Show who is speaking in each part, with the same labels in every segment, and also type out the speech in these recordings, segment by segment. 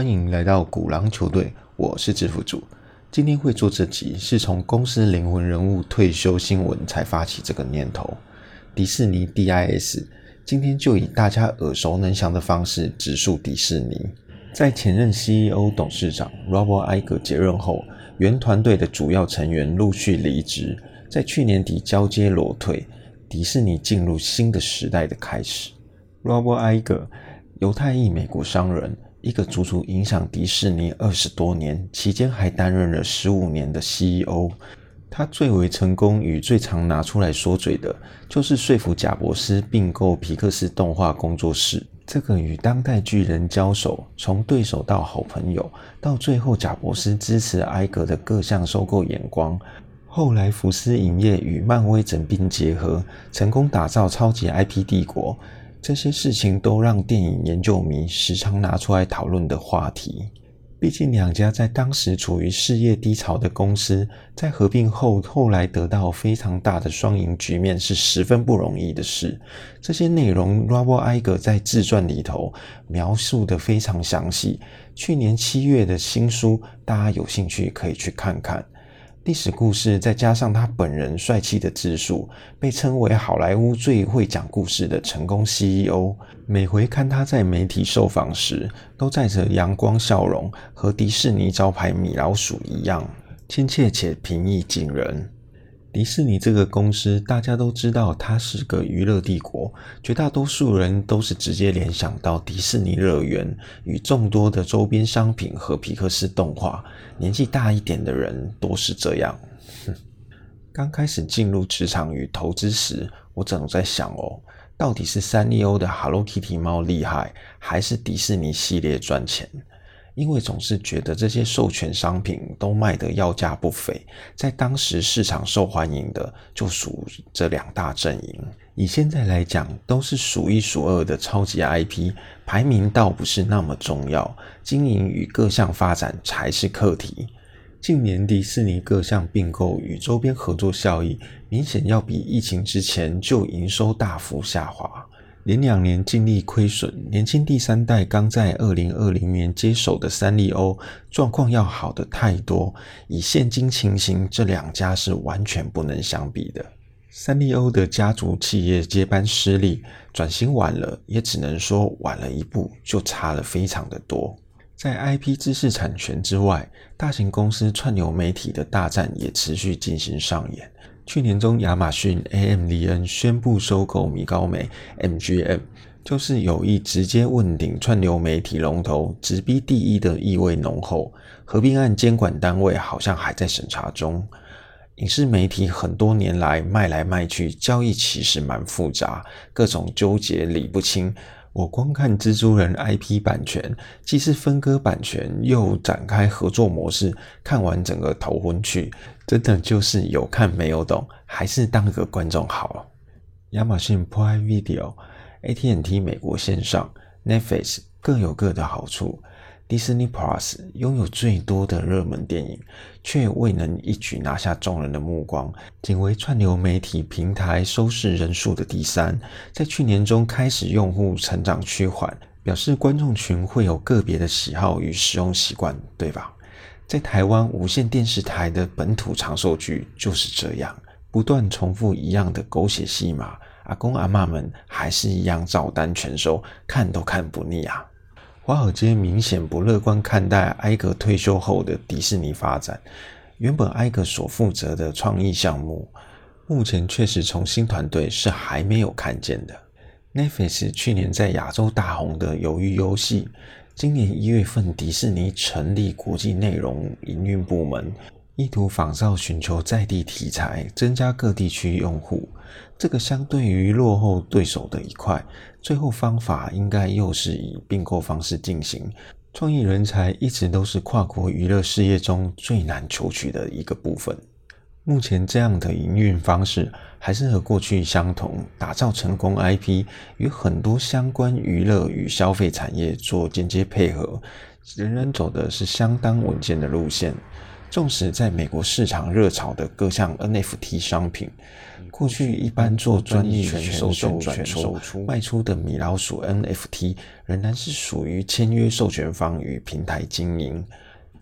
Speaker 1: 欢迎来到古狼球队，我是制服组。今天会做这集，是从公司灵魂人物退休新闻才发起这个念头。迪士尼 DIS，今天就以大家耳熟能详的方式直述迪士尼。在前任 CEO 董事长 Robert Iger 接任后，原团队的主要成员陆续离职，在去年底交接裸退，迪士尼进入新的时代的开始。Robert Iger，犹太裔美国商人。一个足足影响迪士尼二十多年，期间还担任了十五年的 CEO。他最为成功与最常拿出来说嘴的，就是说服贾伯斯并购皮克斯动画工作室。这个与当代巨人交手，从对手到好朋友，到最后贾伯斯支持埃格的各项收购眼光，后来福斯影业与漫威整并结合，成功打造超级 IP 帝国。这些事情都让电影研究迷时常拿出来讨论的话题。毕竟，两家在当时处于事业低潮的公司，在合并后，后来得到非常大的双赢局面，是十分不容易的事。这些内容，Robert Iger 在自传里头描述的非常详细。去年七月的新书，大家有兴趣可以去看看。历史故事再加上他本人帅气的自述，被称为好莱坞最会讲故事的成功 CEO。每回看他在媒体受访时，都带着阳光笑容，和迪士尼招牌米老鼠一样亲切且平易近人。迪士尼这个公司，大家都知道它是个娱乐帝国，绝大多数人都是直接联想到迪士尼乐园与众多的周边商品和皮克斯动画。年纪大一点的人都是这样。刚开始进入职场与投资时，我总在想哦，到底是三丽鸥的 Hello Kitty 猫厉害，还是迪士尼系列赚钱？因为总是觉得这些授权商品都卖得要价不菲，在当时市场受欢迎的就属这两大阵营。以现在来讲，都是数一数二的超级 IP，排名倒不是那么重要，经营与各项发展才是课题。近年迪士尼各项并购与周边合作效益，明显要比疫情之前就营收大幅下滑。连两年净利亏损，年轻第三代刚在二零二零年接手的三丽鸥状况要好的太多。以现今情形，这两家是完全不能相比的。三丽鸥的家族企业接班失利，转型晚了，也只能说晚了一步，就差了非常的多。在 IP 知识产权之外，大型公司串流媒体的大战也持续进行上演。去年中，亚马逊 AMZN 宣布收购米高梅 MGM，就是有意直接问鼎串流媒体龙头，直逼第一的意味浓厚。合并案监管单位好像还在审查中。影视媒体很多年来卖来卖去，交易其实蛮复杂，各种纠结理不清。我光看蜘蛛人 IP 版权，既是分割版权，又展开合作模式，看完整个头昏去，真的就是有看没有懂，还是当个观众好。亚马逊 Prime Video、AT&T 美国线上、Netflix 各有各的好处。Disney Plus 拥有最多的热门电影，却未能一举拿下众人的目光，仅为串流媒体平台收视人数的第三。在去年中开始用户成长趋缓，表示观众群会有个别的喜好与使用习惯，对吧？在台湾无线电视台的本土长寿剧就是这样，不断重复一样的狗血戏码，阿公阿妈们还是一样照单全收，看都看不腻啊。华尔街明显不乐观看待埃格退休后的迪士尼发展。原本埃格所负责的创意项目，目前确实从新团队是还没有看见的。Netflix 去年在亚洲大红的《鱿鱼游戏》，今年一月份迪士尼成立国际内容营运部门。意图仿造寻求在地题材，增加各地区用户。这个相对于落后对手的一块，最后方法应该又是以并购方式进行。创意人才一直都是跨国娱乐事业中最难求取的一个部分。目前这样的营运方式，还是和过去相同，打造成功 IP，与很多相关娱乐与消费产业做间接配合，仍然走的是相当稳健的路线。纵使在美国市场热潮的各项 NFT 商品，过去一般做专利权授权转售卖出的米老鼠 NFT，仍然是属于签约授权方与平台经营。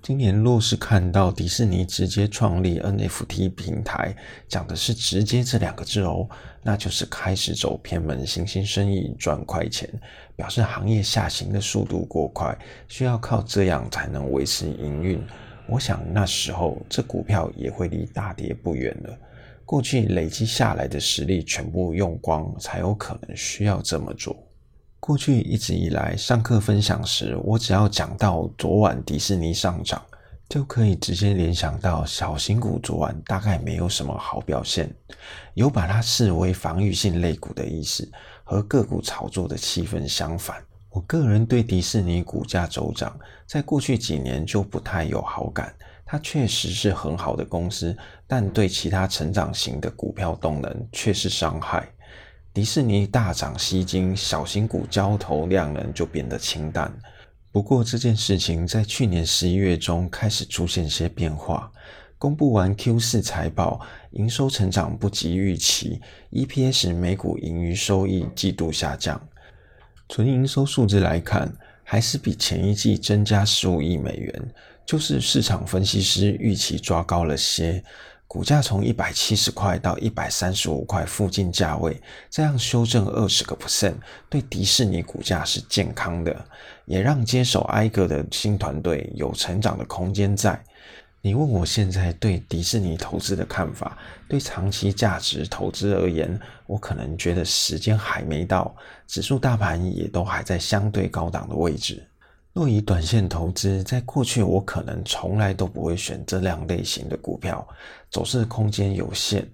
Speaker 1: 今年若是看到迪士尼直接创立 NFT 平台，讲的是“直接”这两个字哦，那就是开始走偏门新兴生意赚快钱，表示行业下行的速度过快，需要靠这样才能维持营运。我想那时候这股票也会离大跌不远了。过去累积下来的实力全部用光，才有可能需要这么做。过去一直以来，上课分享时，我只要讲到昨晚迪士尼上涨，就可以直接联想到小型股昨晚大概没有什么好表现，有把它视为防御性类股的意思，和个股炒作的气氛相反。我个人对迪士尼股价走涨，在过去几年就不太有好感。它确实是很好的公司，但对其他成长型的股票动能却是伤害。迪士尼大涨吸金，小型股交投量能就变得清淡。不过这件事情在去年十一月中开始出现些变化。公布完 Q 四财报，营收成长不及预期，EPS 每股盈余收益季度下降。纯营收数字来看，还是比前一季增加十五亿美元，就是市场分析师预期抓高了些。股价从一百七十块到一百三十五块附近价位，这样修正二十个 percent，对迪士尼股价是健康的，也让接手埃格的新团队有成长的空间在。你问我现在对迪士尼投资的看法，对长期价值投资而言，我可能觉得时间还没到，指数大盘也都还在相对高档的位置。若以短线投资，在过去我可能从来都不会选这两类型的股票，走势空间有限。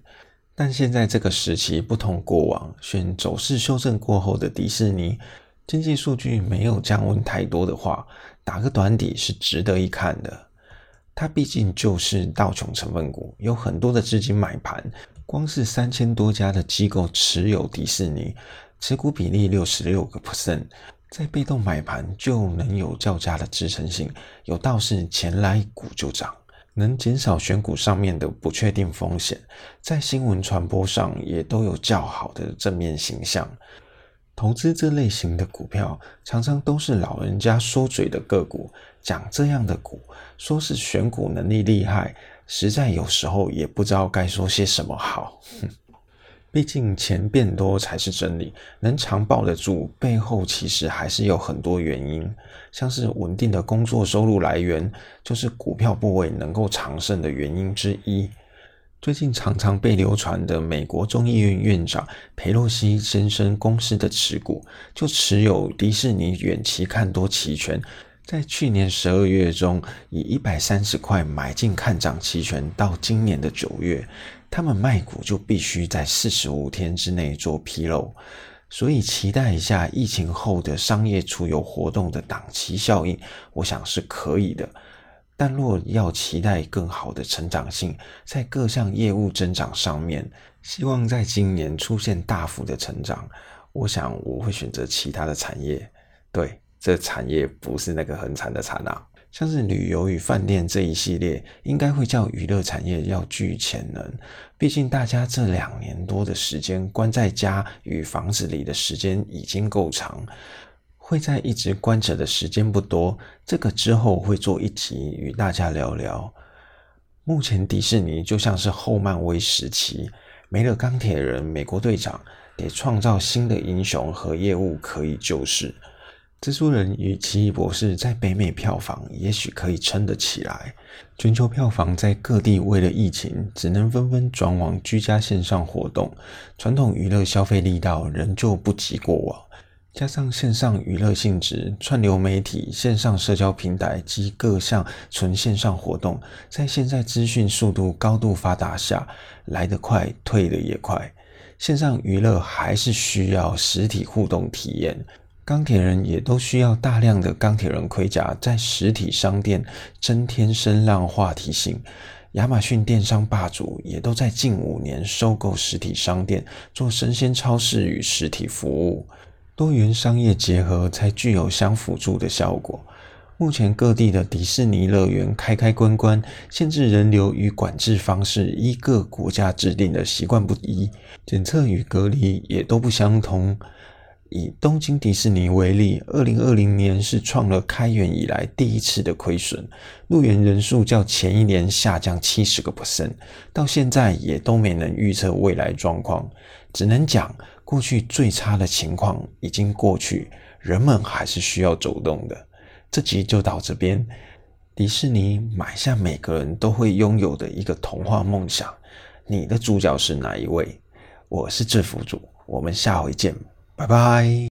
Speaker 1: 但现在这个时期不同过往，选走势修正过后的迪士尼，经济数据没有降温太多的话，打个短底是值得一看的。它毕竟就是道琼成分股，有很多的资金买盘，光是三千多家的机构持有迪士尼，持股比例六十六个 percent。在被动买盘就能有较佳的支撑性，有道是钱来股就涨，能减少选股上面的不确定风险，在新闻传播上也都有较好的正面形象。投资这类型的股票，常常都是老人家说嘴的个股，讲这样的股，说是选股能力厉害，实在有时候也不知道该说些什么好。毕竟钱变多才是真理，能长抱得住，背后其实还是有很多原因，像是稳定的工作收入来源，就是股票部位能够长盛的原因之一。最近常常被流传的美国众议院院长佩洛西先生公司的持股，就持有迪士尼远期看多期权。在去年十二月中，以一百三十块买进看涨期权，到今年的九月，他们卖股就必须在四十五天之内做披露，所以期待一下疫情后的商业出游活动的档期效应，我想是可以的。但若要期待更好的成长性，在各项业务增长上面，希望在今年出现大幅的成长，我想我会选择其他的产业，对。这产业不是那个很惨的惨啊，像是旅游与饭店这一系列，应该会叫娱乐产业要具潜能。毕竟大家这两年多的时间关在家与房子里的时间已经够长，会在一直关着的时间不多。这个之后会做一集与大家聊聊。目前迪士尼就像是后漫威时期，没了钢铁人、美国队长，得创造新的英雄和业务可以救世。蜘蛛人与奇异博士在北美票房也许可以撑得起来，全球票房在各地为了疫情，只能纷纷转往居家线上活动，传统娱乐消费力道仍旧不及过往。加上线上娱乐性质、串流媒体、线上社交平台及各项纯线上活动，在现在资讯速度高度发达下，来得快，退得也快。线上娱乐还是需要实体互动体验。钢铁人也都需要大量的钢铁人盔甲在实体商店增添声浪话题性。亚马逊电商霸主也都在近五年收购实体商店，做生鲜超市与实体服务，多元商业结合才具有相辅助的效果。目前各地的迪士尼乐园开开关关，限制人流与管制方式依各国家制定的习惯不一，检测与隔离也都不相同。以东京迪士尼为例，二零二零年是创了开园以来第一次的亏损，入园人数较前一年下降七十个 percent，到现在也都没能预测未来状况，只能讲过去最差的情况已经过去，人们还是需要走动的。这集就到这边。迪士尼买下每个人都会拥有的一个童话梦想，你的主角是哪一位？我是制服主，我们下回见，拜拜。